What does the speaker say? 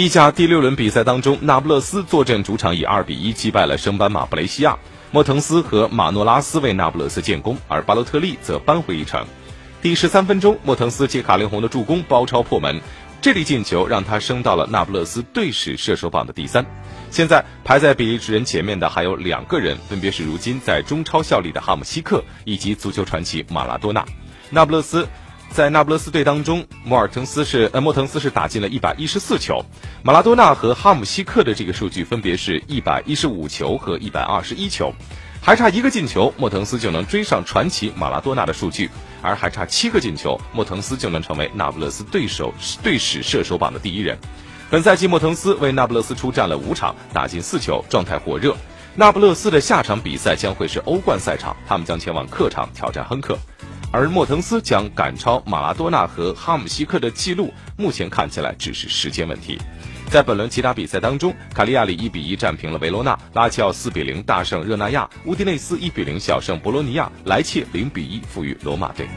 意甲第六轮比赛当中，那不勒斯坐镇主场以二比一击败了升班马布雷西亚。莫腾斯和马诺拉斯为那不勒斯建功，而巴洛特利则扳回一城。第十三分钟，莫腾斯借卡林洪的助攻包抄破门，这粒进球让他升到了那不勒斯队史射手榜的第三。现在排在比利时人前面的还有两个人，分别是如今在中超效力的哈姆西克以及足球传奇马拉多纳。那不勒斯。在那不勒斯队当中，莫尔滕斯是呃莫滕斯是打进了一百一十四球，马拉多纳和哈姆西克的这个数据分别是一百一十五球和一百二十一球，还差一个进球，莫滕斯就能追上传奇马拉多纳的数据，而还差七个进球，莫滕斯就能成为那不勒斯对手队史射手榜的第一人。本赛季莫滕斯为那不勒斯出战了五场，打进四球，状态火热。那不勒斯的下场比赛将会是欧冠赛场，他们将前往客场挑战亨克。而莫腾斯将赶超马拉多纳和哈姆西克的记录，目前看起来只是时间问题。在本轮其他比赛当中，卡利亚里一比一战平了维罗纳，拉齐奥四比零大胜热那亚，乌迪内斯一比零小胜博洛尼亚，莱切零比一负于罗马队。